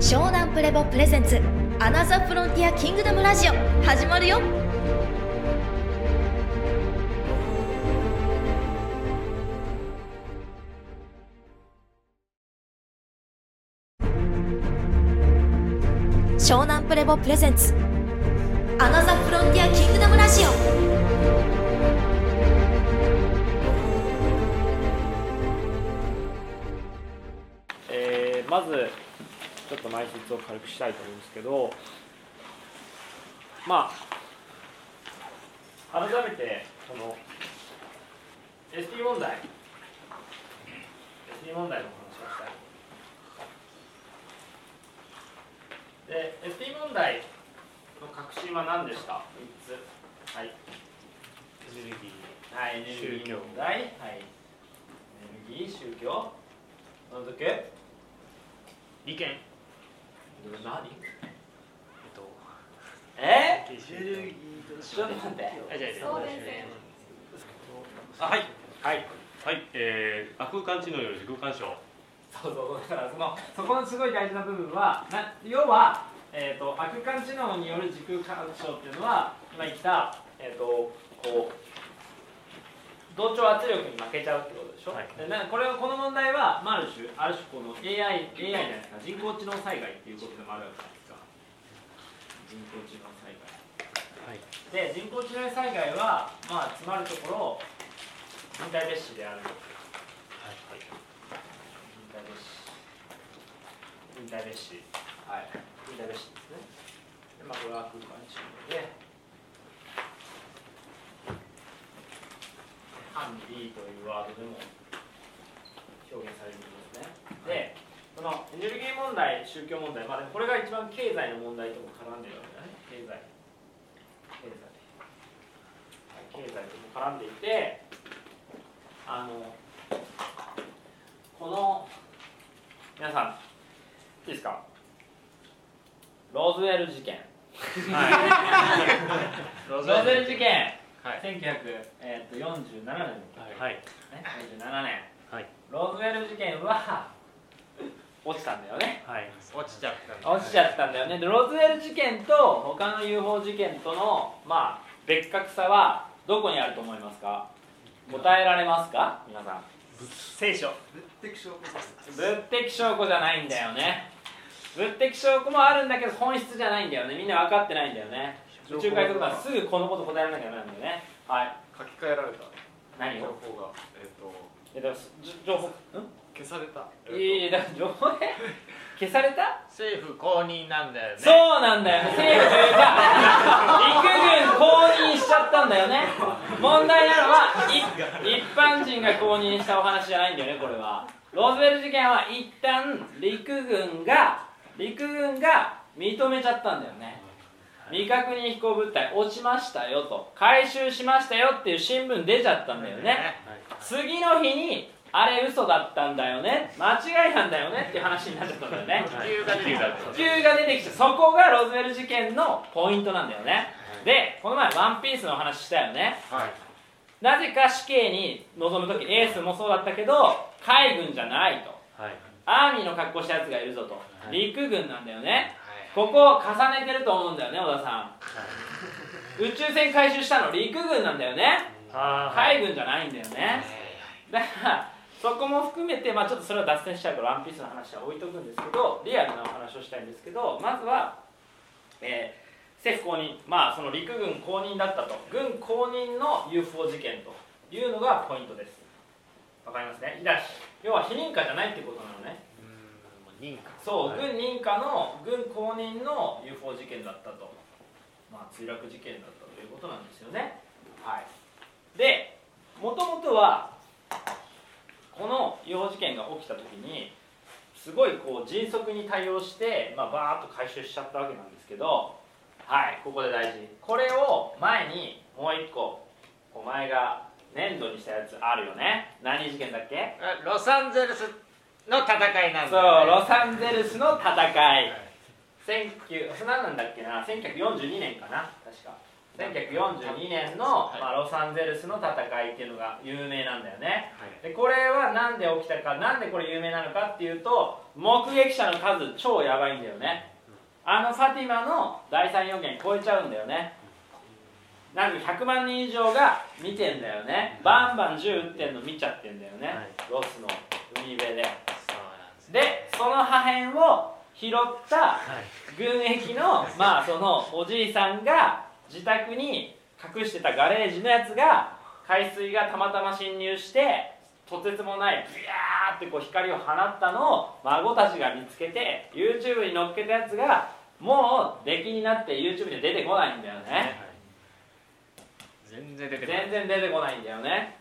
湘南プレボプレゼンツアナザーフロンティアキングダムラジオ始まるよ。湘南プレボプレゼンツアナザーフロンティアキングダムラジオえーまずちょっと前説を軽くしたいと思うんですけどまあ改めてこの ST 問題。ST 問題の話をしたいで ST 問題の核心は何でした3つ。はい。エネルギはい、エネルギー問題、はい、エネルギー、宗教、なんだっけ？ー利権何？え？っとえ？エちょっと待って。あはい。はい。はい。えー、空間知能より時空干渉そうそうだからそのそこのすごい大事な部分はな要はえっ、と空間知能による時空干渉っていうのは今言ったえっ、とこう同調圧力に負けちゃうってことでしょ？はい。でなこれはこの問題は、まあ、ある種ある種この AI AI じゃないですか？人工知能災害っていうことでもあるわけじゃないですか。人工知能災害。はいで人工知能災害はまあつまるところ人体蔑視である。はい。忍耐別紙忍耐別紙はい忍耐別紙ですね。でまあこれは空間知能でハンディというワードでも表現されるんですね。でこのエネルギー問題宗教問題まあこれが一番経済の問題とも絡んでるわけだね。経済。経済。はい経済とも絡んでいてあのこの皆さんいいですか？ローズウェル事件。ローズウェル事件、はい。1947年。はい。ね、47年。はい。ローズウェル事件は落ちたんだよね。はい。落ちちゃった落ちちゃったんだよね。でローズウェル事件と他の UFO 事件とのまあ別格さはどこにあると思いますか？答えられますか？皆さん。聖書。物的証拠じゃないんだよね。物的証拠もあるんだけど本質じゃないんだよね。みんな分かってないんだよね宇宙海賊団すぐこのこと答えられなきゃダメなんだよね。はい。書き換えられた。何を？情報が。えっ、と。えっとじ情報？ん？消された、いやいやだから情報で 消された？政府公認なんだよね。そうなんだよね。政府が陸軍公認しちゃったんだよね。問題なのはい一般人が公認したお話じゃないんだよねこれは。ローズウェル事件は一旦陸軍が陸軍が認めちゃったんだよね未確認飛行物体落ちましたよと回収しましたよっていう新聞出ちゃったんだよね。次の日にあれ嘘だったんだよね。間違いなんだよねっていう話になっちゃったんだよね。気球が出てきた。気球が出てきた。そこがローズウェル事件のポイントなんだよね。でこの前ワンピースの話したよね。はい。なぜか死刑に臨む時エースもそうだったけど海軍じゃないと。はい。アーミーの格好したやつがいるぞと。い。陸軍なんだよねここを重ねてると思うんだよね小田さん。宇宙船回収したの陸軍なんだよね。海軍じゃないんだよね。だからそこも含めて、まあ、ちょっとそれは脱線しちゃうからワンピースの話は置いとくんですけどリアルなお話をしたいんですけどまずは、えー政府公認まあその陸軍公認だったと。軍公認の UFO 事件というのがポイントです。わかりますね？だ要は非認可じゃないってことなのね認可そう、はい軍認可の軍公認の UFO 事件だったと、まあ、墜落事件だったということなんですよね。はい、で、もともとは、この UFO 事件が起きたときに、すごいこう迅速に対応して、まあ、バーッと回収しちゃったわけなんですけど、はい、ここで大事。これを前にもう一個、こう前が粘土にしたやつあるよね。何事件だっけ？ロサンゼルスの戦いなんそう、だよ、ね、ロサンゼルスの戦い。19それ何なんだっけな？1942年かな？確か。1942年の、はい。まあ、ロサンゼルスの戦いっていうのが有名なんだよね。はい。でこれはなんで起きたかなんでこれ有名なのかっていうと目撃者の数超やばいんだよね。あのファティマの第三予言超えちゃうんだよね。なんか100万人以上が見てんだよね。バンバン銃撃ってんの見ちゃってんだよね、はい。ロスの海辺ででその破片を拾ったはい。軍役のまあそのおじいさんが自宅に隠してたガレージのやつが海水がたまたま侵入してとてつもないビヤーってこう光を放ったのを孫たちが見つけて YouTube に載っけたやつがもう出来になって YouTube に出てこないんだよね。はい。全然出てこない。全然出てこないんだよね。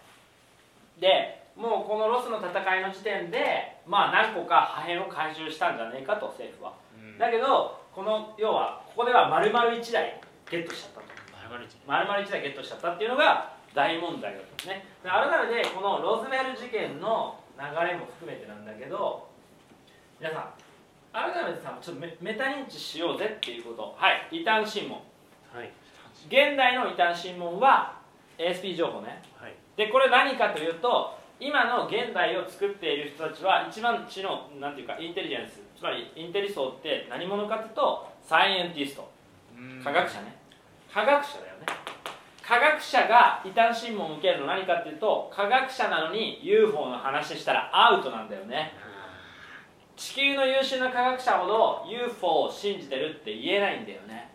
でもうこのロスの戦いの時点でまあ何個か破片を回収したんじゃねえかと政府は。うん。だけどこの要はここでは丸々1台ゲットしちゃったと。丸々一丸々1台ゲットしちゃったっていうのが大問題だったんですねで改めてこのロズウェル事件の流れも含めてなんだけど皆さん改めてさちょっとメメタ認知しようぜっていうこと。はい異端審問。はい。現代の異端審問は ASP 情報ね。はい。でこれ何かというと今の現代を作っている人たちは一番知のなんていうかインテリジェンスつまりインテリ層って何者かというとサイエンティスト科学者ね。科学者だよね。科学者が異端審問を受けるの何かっていうと科学者なのに UFO の話したらアウトなんだよね。地球の優秀な科学者ほど UFO を信じてるって言えないんだよね。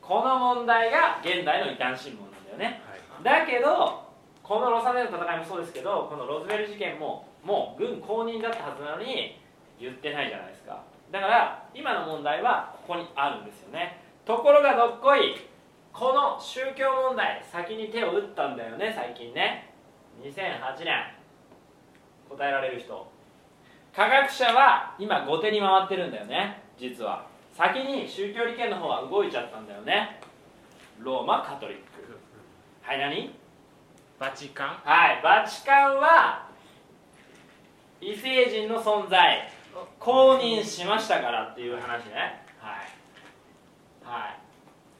この問題が現代の異端審問なんだよね。はい。だけどこのロサンゼルスの戦いもそうですけどこのロズウェル事件ももう軍公認だったはずなのに言ってないじゃないですか。だから今の問題はここにあるんですよね。ところがどっこいこの宗教問題先に手を打ったんだよね最近ね。2008年。答えられる人。科学者は今後手に回ってるんだよね。実は。先に宗教利権の方は動いちゃったんだよね。ローマカトリック。はい何？バチカン？はい、バチカンは異星人の存在。公認しましたからっていう話ね。はい。はい。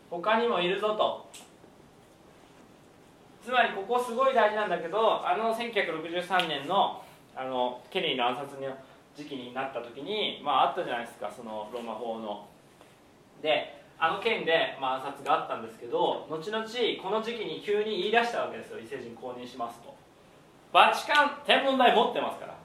他にもいるぞと。つまりここすごい大事なんだけどあの1963年のあのケネディの暗殺の時期になった時にまああったじゃないですかそのローマ法の。であの件で、まあ、暗殺があったんですけど後々この時期に急に言い出したわけですよ異星人公認しますと。バチカン天文台持ってますから。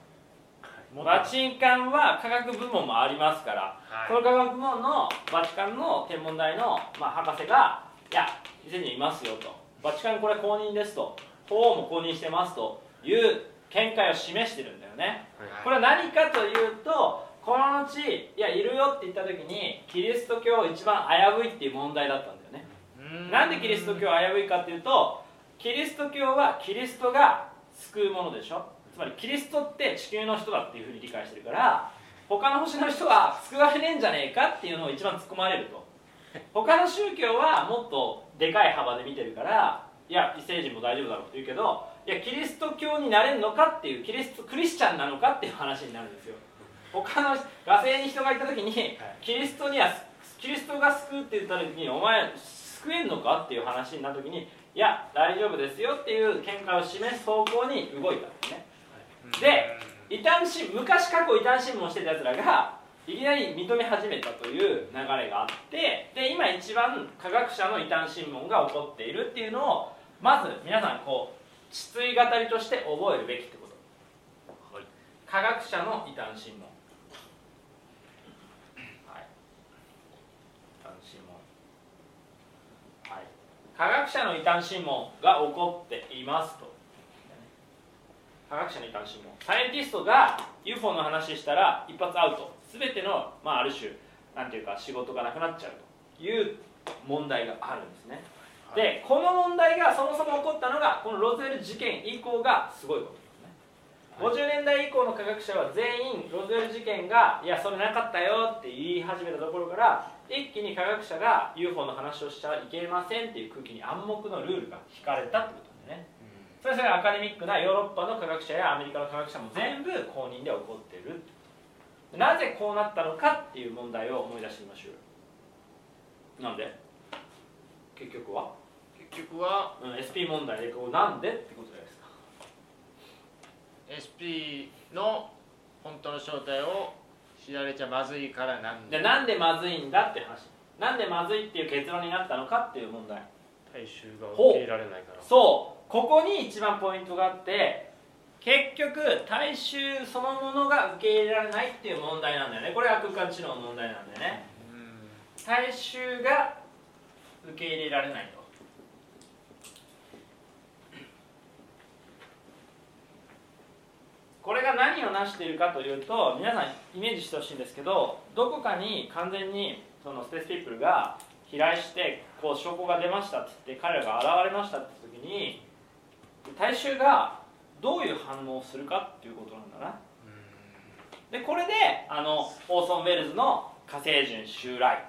バチカンは科学部門もありますから、はい。この科学部門のバチカンの天文台の、まあ、博士が「いや異星人いますよ」と「バチカンこれ公認です」と「法王も公認してます」という見解を示してるんだよね。これは何かというとこの後いやいるよって言った時にキリスト教一番危ういっていう問題だったんだよね。なんでキリスト教は危ういかっていうとキリスト教はキリストが救うものでしょ。つまりキリストって地球の人だっていうふうに理解してるから他の星の人は救われねえんじゃねえかっていうのを一番突っ込まれると。他の宗教はもっとでかい幅で見てるからいや異星人も大丈夫だろうって言うけどいやキリスト教になれるのかっていうキリストクリスチャンなのかっていう話になるんですよ他の火星に人がいた時にキリストにはキリストが救うって言った時にお前救えんのかっていう話になった時にいや大丈夫ですよっていう見解を示す方向に動いたんですね。で異端審昔過去異端審問してたやつらがいきなり認め始めたという流れがあってで今一番科学者の異端審問が起こっているっていうのをまず皆さんこう秩序語りとして覚えるべきってこと。はい。科学者の異端審問はい異端審問はい科学者の異端審問が起こっていますと。科学者の異端審問。サイエンティストが UFO の話したら一発アウト。全ての、まあ、ある種なんていうか仕事がなくなっちゃうという問題があるんですね。でこの問題がそもそも起こったのがこのロゼル事件以降がすごいこと。50年代以降の科学者は全員ロズウェル事件がいやそれなかったよって言い始めたところから一気に科学者が UFO の話をしちゃいけませんっていう空気に暗黙のルールが引かれたってことなんでねそれそれアカデミックなヨーロッパの科学者やアメリカの科学者も全部公認で起こってるなぜこうなったのかっていう問題を思い出してみましょうなんで？結局は、結局はうん、SP 問題でこうなんでってことじゃないですか SP の本当の正体を知られちゃまずいからなんで？なんでまずいんだって話。なんでまずいっていう結論になったのかっていう問題。大衆が受け入れられないから。そう。ここに一番ポイントがあって結局大衆そのものが受け入れられないっていう問題なんだよね。これが空間知能の問題なんだよね。うん。大衆が受け入れられないとこれが何を成しているかというと皆さんイメージしてほしいんですけどどこかに完全にそのスペースピープルが飛来してこう証拠が出ましたって言って彼らが現れましたって時に大衆がどういう反応をするかっていうことなんだな。でこれであのオーソン・ウェルズの「火星人襲来」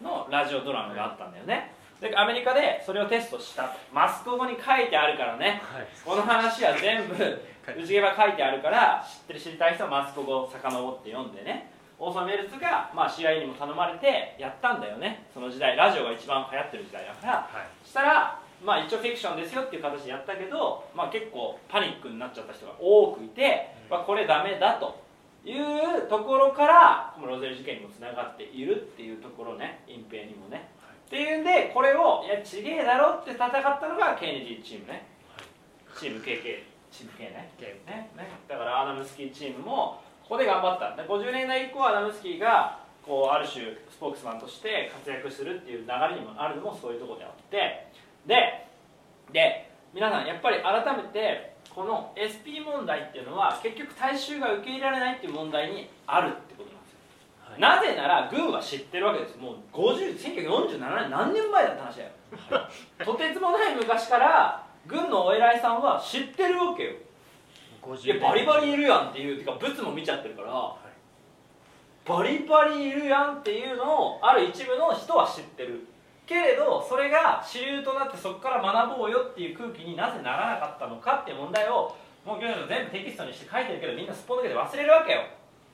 のラジオドラマがあったんだよねでアメリカでそれをテストしたと。マスコ語に書いてあるからね。はい。この話は全部 内毛場書いてあるから知ってる知りたい人はマスコ語を遡って読んでね。オーソン・ウェルズが、まあ、CIA にも頼まれてやったんだよね。その時代。ラジオが一番流行ってる時代だから。はい。そしたら、まあ、一応フィクションですよっていう形でやったけど、まあ、結構パニックになっちゃった人が多くいて、まあ、これダメだというところからこのロゼル事件にもつながっているっていうところね。隠蔽にもね、っていうんでこれをいやちげえだろって戦ったのがケネディチームね、チーム KK チーム K ね。ねね。だからアダムスキーチームもここで頑張った。で50年代以降アダムスキーがこうある種スポークスマンとして活躍するっていう流れにもあるのもそういうところであって。でで皆さんやっぱり改めてこの SP 問題っていうのは結局大衆が受け入れられないっていう問題にあるなぜなら軍は知ってるわけです。もう50 1947年何年前だって話だよ。とてつもない昔から軍のお偉いさんは知ってるわけよ。いやバリバリいるやんっていうてかブツも見ちゃってるから、バリバリいるやんっていうのをある一部の人は知ってる。けれどそれが主流となってそこから学ぼうよっていう空気になぜならなかったのかっていう問題をもう今日全部テキストにして書いてるけどみんなすっぽ抜けて忘れるわけよ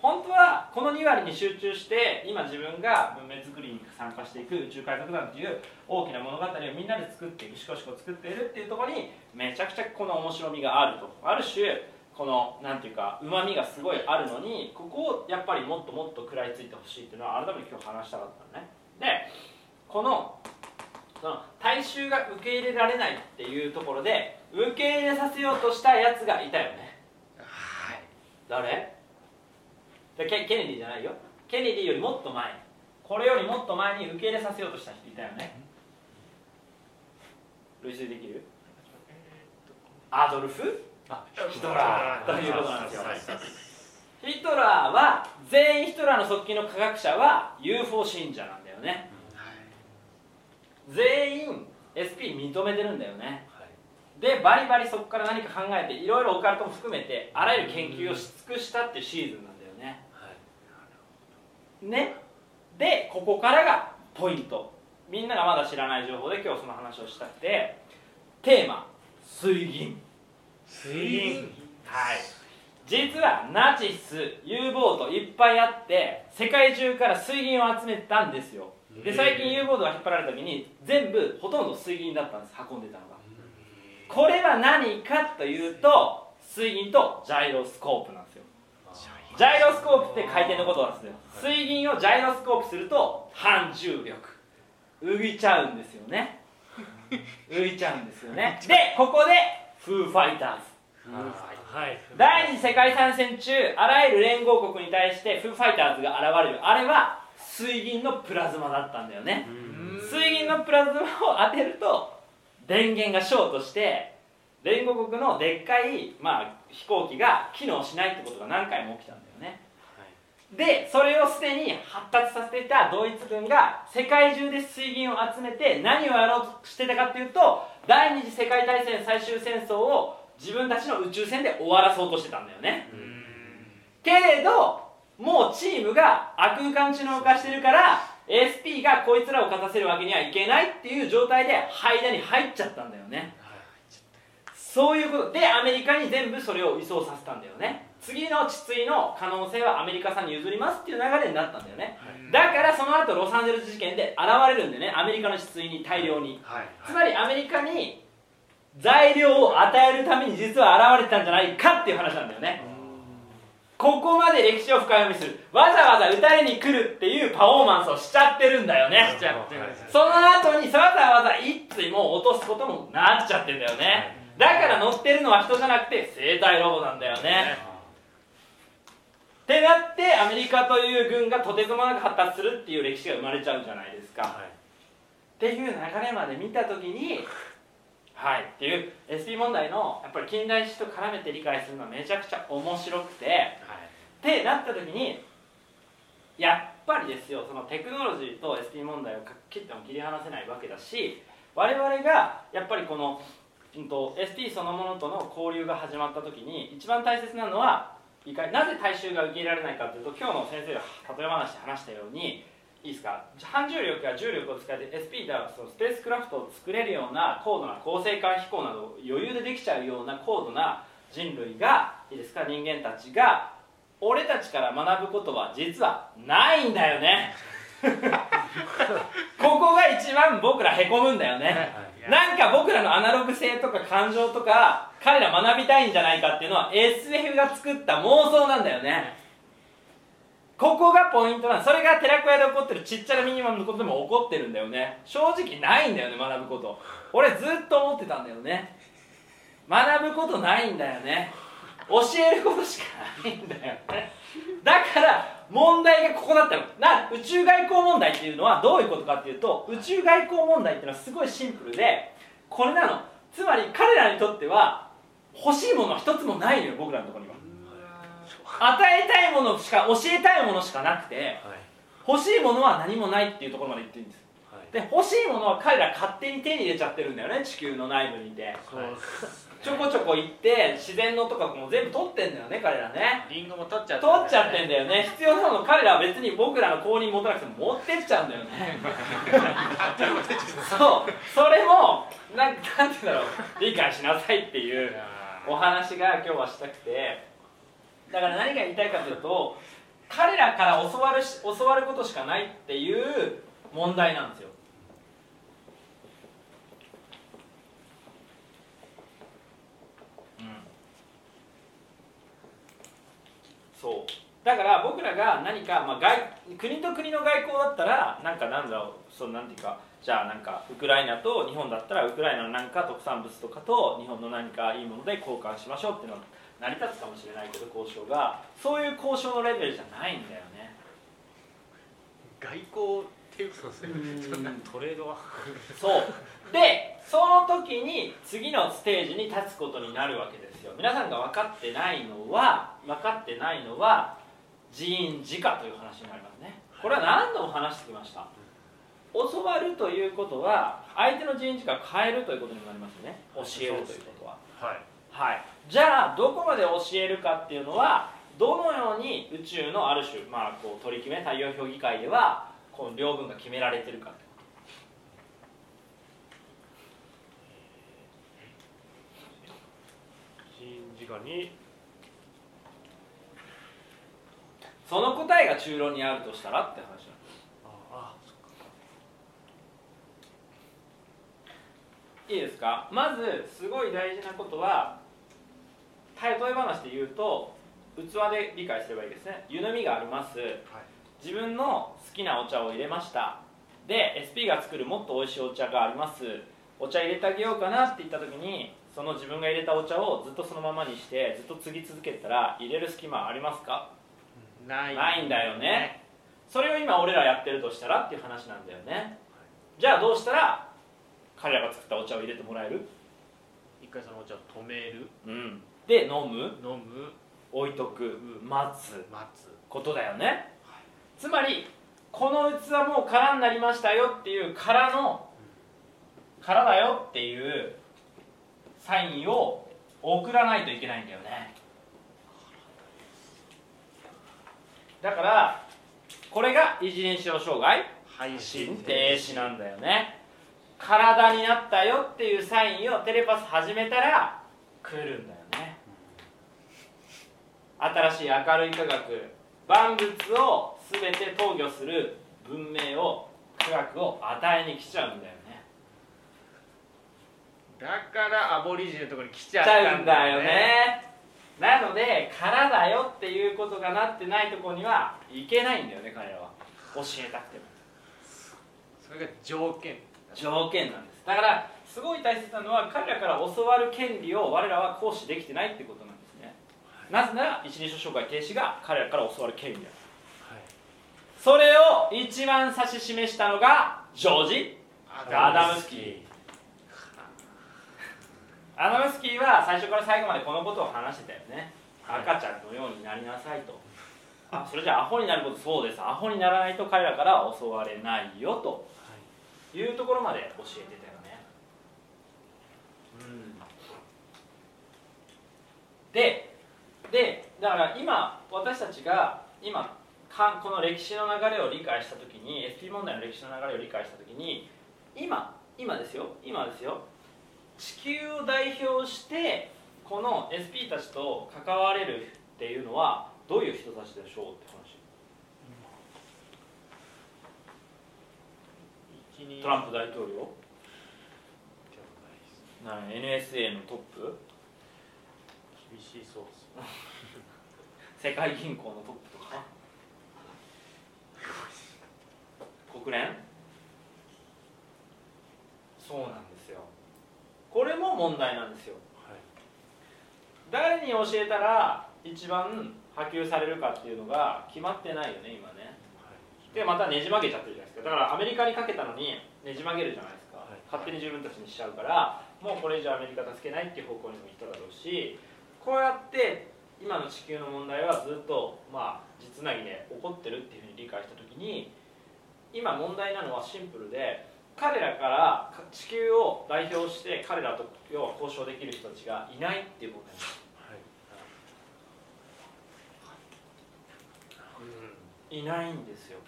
本当はこの2割に集中して今自分が文明作りに参加していく宇宙海賊団っていう大きな物語をみんなで作っていくシコシコ作っているっていうところにめちゃくちゃこの面白みがあると。ある種このなんていうかうまみがすごいあるのにここをやっぱりもっともっと食らいついてほしいっていうのは改めて今日話したかったのね。でこのその大衆が受け入れられないっていうところで受け入れさせようとしたやつがいたよね。はい。誰？でケケネディじゃないよ。ケネディよりもっと前これよりもっと前に受け入れさせようとした人いたよね。類推できる？アドルフ？ヒトラー。ということなんですよ。ヒトラーは全員ヒトラーの側近の科学者は UFO 信者なんだよね。全員 SP 認めてるんだよね。でバリバリそこから何か考えていろいろオカルトも含めてあらゆる研究をし尽くしたっていうシーズンなんね。ねでここからがポイント。みんながまだ知らない情報で今日その話をしたくて。テーマ。水銀。水銀。はい。実はナチス U ボートいっぱいあって世界中から水銀を集めたんですよ。で最近 U ボートが引っ張られた時に全部ほとんど水銀だったんです運んでたのが。これは何かというと水銀とジャイロスコープなんです。よジャイロスコープって回転のことなんですよ。水銀をジャイロスコープすると反重力。浮いちゃうんですよね。浮いちゃうんですよね。でここでフーファイターズ。はい。第二次世界大戦中あらゆる連合国に対してフーファイターズが現れる。あれは水銀のプラズマだったんだよね。水銀のプラズマを当てると電源がショートして連合国のでっかい、まあ、飛行機が機能しないってことが何回も起きたんでそれをすでに発達させていたドイツ軍が世界中で水銀を集めて何をやろうとしてたかっていうと第二次世界大戦最終戦争を自分たちの宇宙船で終わらそうとしてたんだよね。けれどもうチームが悪空間知能化してるから SP がこいつらを勝たせるわけにはいけないっていう状態で間に入っちゃったんだよね。そういうことでアメリカに全部それを移送させたんだよね次の治水の可能性はアメリカさんに譲りますっていう流れになったんだよね、だからその後ロサンゼルス事件で現れるんでねアメリカの治水に大量に。はい。つまりアメリカに材料を与えるために実は現れてたんじゃないかっていう話なんだよね。ここまで歴史を深読みするわざわざ打たれに来るっていうパフォーマンスをしちゃってるんだよね。しちゃってるその後にわざわざ一対も落とすこともなっちゃってんだよね。だから乗ってるのは人じゃなくて生体ロボなんだよねってなってアメリカという軍がとてつもなく発達するっていう歴史が生まれちゃうじゃないですか、はい。っていう流れまで見た時にはい。っていう SP 問題のやっぱり近代史と絡めて理解するのはめちゃくちゃ面白くて。ってなった時にやっぱりですよそのテクノロジーと SP 問題を切っても切り離せないわけだし我々がやっぱりこの、うん、と SP そのものとの交流が始まった時に一番大切なのはいかになぜ大衆が受け入れられないかというと今日の先生が例え話で話したようにいいですか？反重力や重力を使って SP ではそのスペースクラフトを作れるような高度な恒星間飛行など余裕でできちゃうような高度な人類がいいですか？人間たちが俺たちから学ぶことは実はないんだよね。ここが一番僕らへこむんだよね。なんか僕らのアナログ性とか感情とか彼ら学びたいんじゃないかっていうのは SF が作った妄想なんだよね。ここがポイントなんそれが寺子屋で起こってるちっちゃなミニマムのことでも起こってるんだよね。正直ないんだよね学ぶこと。俺ずっと思ってたんだよね。学ぶことないんだよね。教えることしかないんだよね。だから問題がここだったの。な宇宙外交問題っていうのはどういうことかっていうと宇宙外交問題っていうのはすごいシンプルでこれなの。つまり彼らにとっては欲しいものは一つもないのよ僕らのところには。与えたいものしか教えたいものしかなくてはい。欲しいものは何もないっていうところまで言ってるんです。はい。で欲しいものは彼ら勝手に手に入れちゃってるんだよね地球の内部にいて。そうちょこちょこ行って自然のとかも全部取ってんだよね彼らね。リンゴも取っちゃって取っちゃってんだよね。必要なもの彼らは別に僕らの公認持たなくても持ってっちゃうんだよね。そう。それもなんなんて言うんだろう。理解しなさいっていうお話が今日はしたくて。だから何が言いたいかというと彼らから教わるし教わることしかないっていう問題なんですよそう。だから僕らが何か、まあ、外国と国の外交だったらなんかなんだろうそうなんていうかじゃあなんかウクライナと日本だったらウクライナの何か特産物とかと日本の何かいいもので交換しましょうっていうのは成り立つかもしれないけど交渉が。そういう交渉のレベルじゃないんだよね。外交っていうトレードはそう。でその時に次のステージに立つことになるわけですよ。皆さんが分かってないのは分かってないのは人員自家という話になりますね。これは何度も話してきました？教わるということは相手の人員自家を変えるということになりますよね。教えるということは。はい。はい、じゃあどこまで教えるかっていうのはどのように宇宙のある種、まあ、こう取り決め太陽評議会ではこの両軍が決められてるかってその答えが中論にあるとしたらって話いいですか？まずすごい大事なことは例え話で言うと器で理解すればいいですね。湯飲みがあります。自分の好きなお茶を入れました。で SP が作るもっと美味しいお茶があります。お茶入れてあげようかなって言った時にその自分が入れたお茶をずっとそのままにしてずっと継ぎ続けたら入れる隙間ありますか？ない。ないんだよね。それを今俺らやってるとしたらっていう話なんだよね。じゃあどうしたら彼らが作ったお茶を入れてもらえる？一回そのお茶を止める。うん。で飲む？飲む。置いとく。待つ。待つ。ことだよね。つまりこの器もう空になりましたよっていう空の空だよっていうサインを送らないといけないんだよね。だからこれが一人称障害配信停止。なんだよね。体になったよっていうサインをテレパス始めたら来るんだよね。新しい明るい科学万物を全て投御する文明を科学を与えに来ちゃうんだよね。だからアボリジニのところに来ちゃうんんだよよね。ねなので空だよっていうことがなってないところにはいけないんだよね彼らは。教えたくても。それが条件。条件なんです。だからすごい大切なのは彼らから教わる権利を我らは行使できてないってことなんですね。なぜなら一人称紹介停止が彼らから教わる権利だそれを一番指し示したのがジョージ・アダムスキー。アダムスキー。は最初から最後までこのことを話してたよね。赤ちゃんのようになりなさいと。あそれじゃあアホになることそうです。アホにならないと彼らからは教われないよと。い。うところまで教えてたよね。うん。ででだから今私たちが今かこの歴史の流れを理解した時に SP 問題の歴史の流れを理解した時に今今ですよ今ですよ地球を代表してこの SP たちと関われるっていうのはどういう人たちでしょうって話。トランプ大統領。な NSA のトップ。厳しいそうです 世界銀行のトップとか国連？そうなんですよ。これも問題なんですよ。誰に教えたら一番波及されるかっていうのが決まってないよね今ね。でまたねじ曲げちゃってるじゃないですか。だからアメリカにかけたのにねじ曲げるじゃないですか、はい。勝手に自分たちにしちゃうからもうこれ以上アメリカ助けないっていう方向にも行っただろうしこうやって今の地球の問題はずっとまあ実なぎで起こってるっていうふうに理解した時に今問題なのはシンプルで彼らからか地球を代表して彼らと要は交渉できる人たちがいないっていう問題なんです。い。ないんですよ。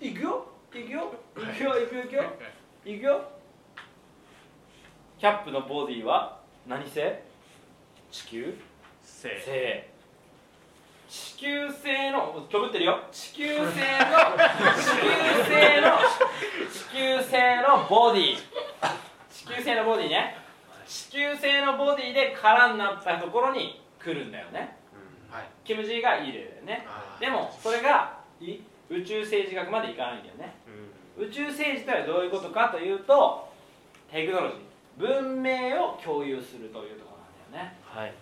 いくよ？いくよ？いくよ？い。くよいくよ？い。くよ？キャップのボディは何星地球？せ星地球星のかぶってるよ。地球星の地球星の地球星のボディ。地球星のボディね。地球星のボディで空になったところに来るんだよね。はい。キム・ジーがいい例だよね。あでもそれがい宇宙政治学までいかないんだよね。宇宙政治とはどういうことかというとテクノロジー。文明を共有するというところなんだよね。はい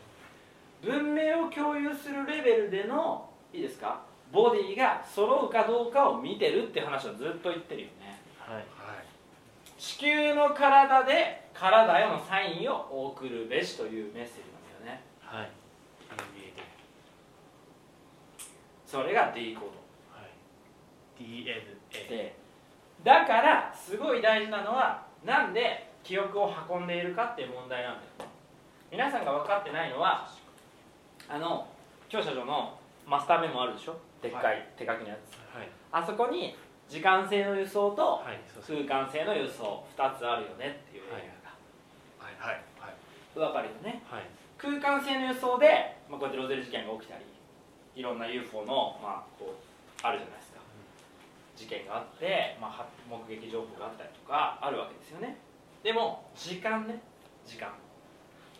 文明を共有するレベルでのいいですか？ボディが揃うかどうかを見てるって話をずっと言ってるよね。はい。はい。地球の体で体へのサインを送るべしというメッセージなんだよね。はい。それが D コード。はい。DNA でだからすごい大事なのはなんで記憶を運んでいるかっていう問題なんだよね。皆さんが分かってないのはあの教科書のマスターメモあるでしょ？でっかい手書きのやつ、はい。あそこに時間性の輸送と空間性の輸送2つあるよねっていう映画はいはいはい。が分かるよね？はい。空間性の輸送で、まあ、こうやってロゼル事件が起きたりいろんな UFO の、まあ、こうあるじゃないですか。事件があって、まあ、は目撃情報があったりとかあるわけですよね。でも時間ね。時間。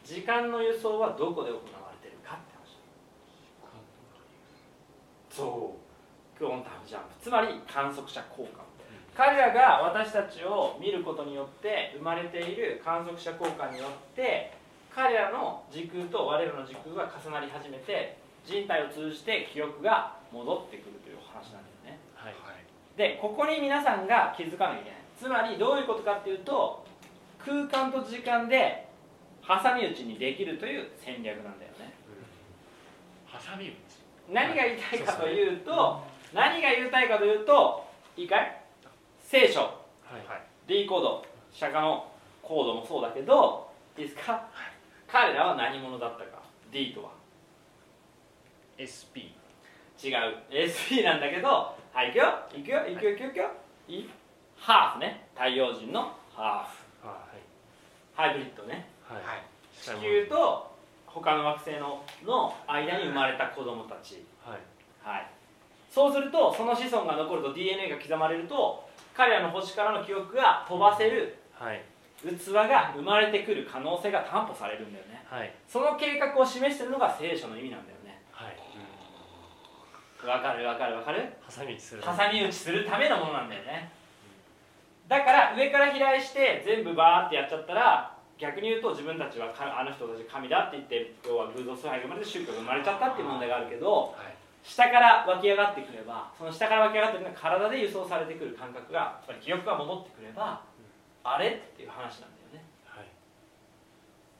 時間の輸送はどこで行われてるかって話そう。クオンタムジャンプつまり観測者交換彼らが私たちを見ることによって生まれている観測者交換によって彼らの時空と我らの時空が重なり始めて人体を通じて記憶が戻ってくるという話なんだよね。はい。はいでここに皆さんが気づかなきゃいけない。つまりどういうことかっていうと空間と時間で挟み撃ちにできるという戦略なんだよね。ハサミ撃ち何が言いたいかというと何が言いたいかというといいかい？聖書。はい。はい D コード。釈迦のコードもそうだけどいいですか？彼らは何者だったか？D とは？SP 違う。SP なんだけどはい行くよ。行くよ。行くよ。行くよ。行くよ。いいハーフね。太陽人のハーフ。はハイブリッドね。いはい。はい。地球と他の惑星のの間に生まれた子供たち。はい。はい、そうするとその子孫が残ると DNA が刻まれると彼らの星からの記憶が飛ばせる。はい。器が生まれてくる可能性が担保されるんだよね。はい。その計画を示してるのが聖書の意味なんだよね。はい。わかるわかるわかる？ハサミ打ちする。挟み撃ちするためのものなんだよね。だから上から飛来して全部バーってやっちゃったら逆に言うと自分たちはかあの人たち神だって言って要は偶像崇拝が生まれて宗教が生まれちゃったっていう問題があるけどはい。下から湧き上がってくればその下から湧き上がってくるのは体で輸送されてくる感覚がやっぱり記憶が戻ってくればあれっていう話なんだよね。はい。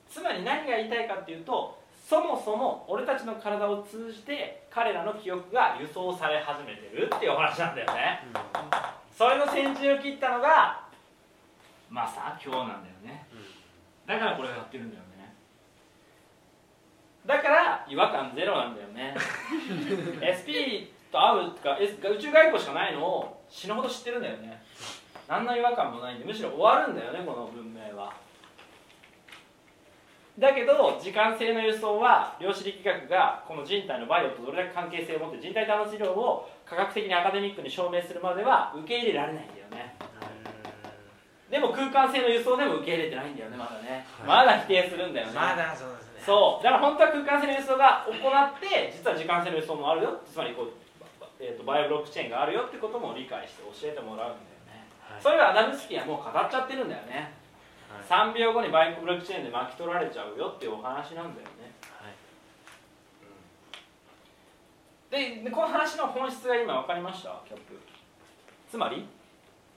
つまり何が言いたいかっていうとそもそも俺たちの体を通じて彼らの記憶が輸送され始めてるっていうお話なんだよね。それの先陣を切ったのがまさ今日なんだよねだからこれをやってるんだよね。だから違和感ゼロなんだよね。SP と会うとか S 宇宙外交しかないのを死ぬほど知ってるんだよね。何の違和感もないんでむしろ終わるんだよねこの文明は。だけど時間性の輸送は量子力学がこの人体のバイオとどれだけ関係性を持って人体端末治療を科学的にアカデミックに証明するまでは受け入れられないんだよねでも空間性の輸送でも受け入れてないんだよねまだね、まだ否定するんだよね。まだそうですね。そう。だから本当は空間性の輸送が行って実は時間性の輸送もあるよ。つまりこう、えー、とバイオブロックチェーンがあるよってことも理解して教えてもらうんだよね、はい。それはアダムスキーはもう語っちゃってるんだよね、3秒後にバイオブロックチェーンで巻き取られちゃうよっていうお話なんだよね。ででこの話の本質が今分かりました？キャップ。つまり、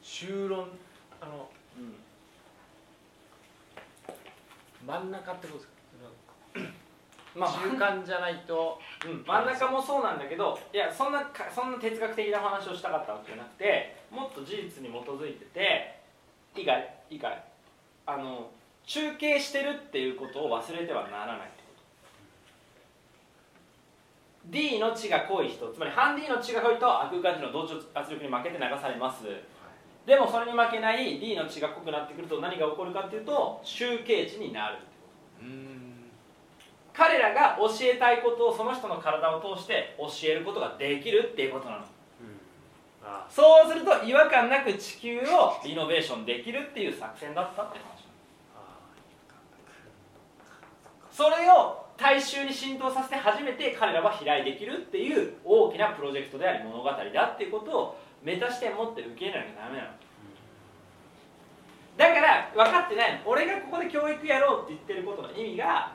修論。あのうん。真ん中ってことですか？まあ、中間じゃないと。うん、真ん中もそうなんだけどいやそんなかそんな哲学的な話をしたかったわけじゃなくてもっと事実に基づいてて以外以外。あの中継してるっていうことを忘れてはならないってこと。D の血が濃い人つまり半 D の血が濃いと空間値の同調圧力に負けて流されますでもそれに負けない D の血が濃くなってくると何が起こるかっていうと集計値になるってこと。うん。彼らが教えたいことをその人の体を通して教えることができるっていうことなの。あそうすると違和感なく地球をリノベーションできるっていう作戦だったって話。それを大衆に浸透させて初めて彼らは飛来できるっていう大きなプロジェクトであり物語だっていうことをメタ視点持って受け入れなきゃダメなの。だから分かってない俺がここで教育やろうって言ってることの意味が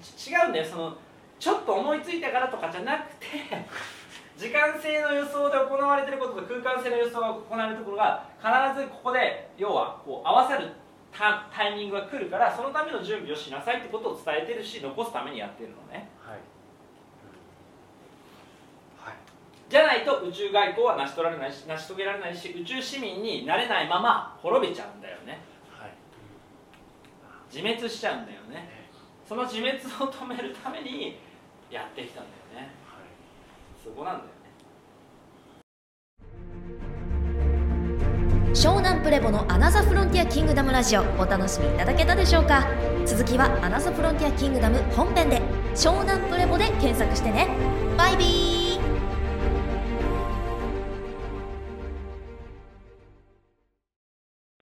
違うんだよ。そのちょっと思いついたからとかじゃなくて 時間性の予想で行われてることと空間性の予想が行われるところが必ずここで要はこう合わさるタタイミングが来るからそのための準備をしなさいってことを伝えてるし残すためにやってるのねはいはいじゃないと宇宙外交は成し遂られないし成し遂げられないし宇宙市民になれないまま滅びちゃうんだよね。はい。自滅しちゃうんだよね。その自滅を止めるためにやってきたんだよね。はい。そこなんだよね湘南プレボのアナザフロンティアキングダムラジオお楽しみいただけたでしょうか？続きはアナザフロンティアキングダム本編で。湘南プレボで検索してね。バイビー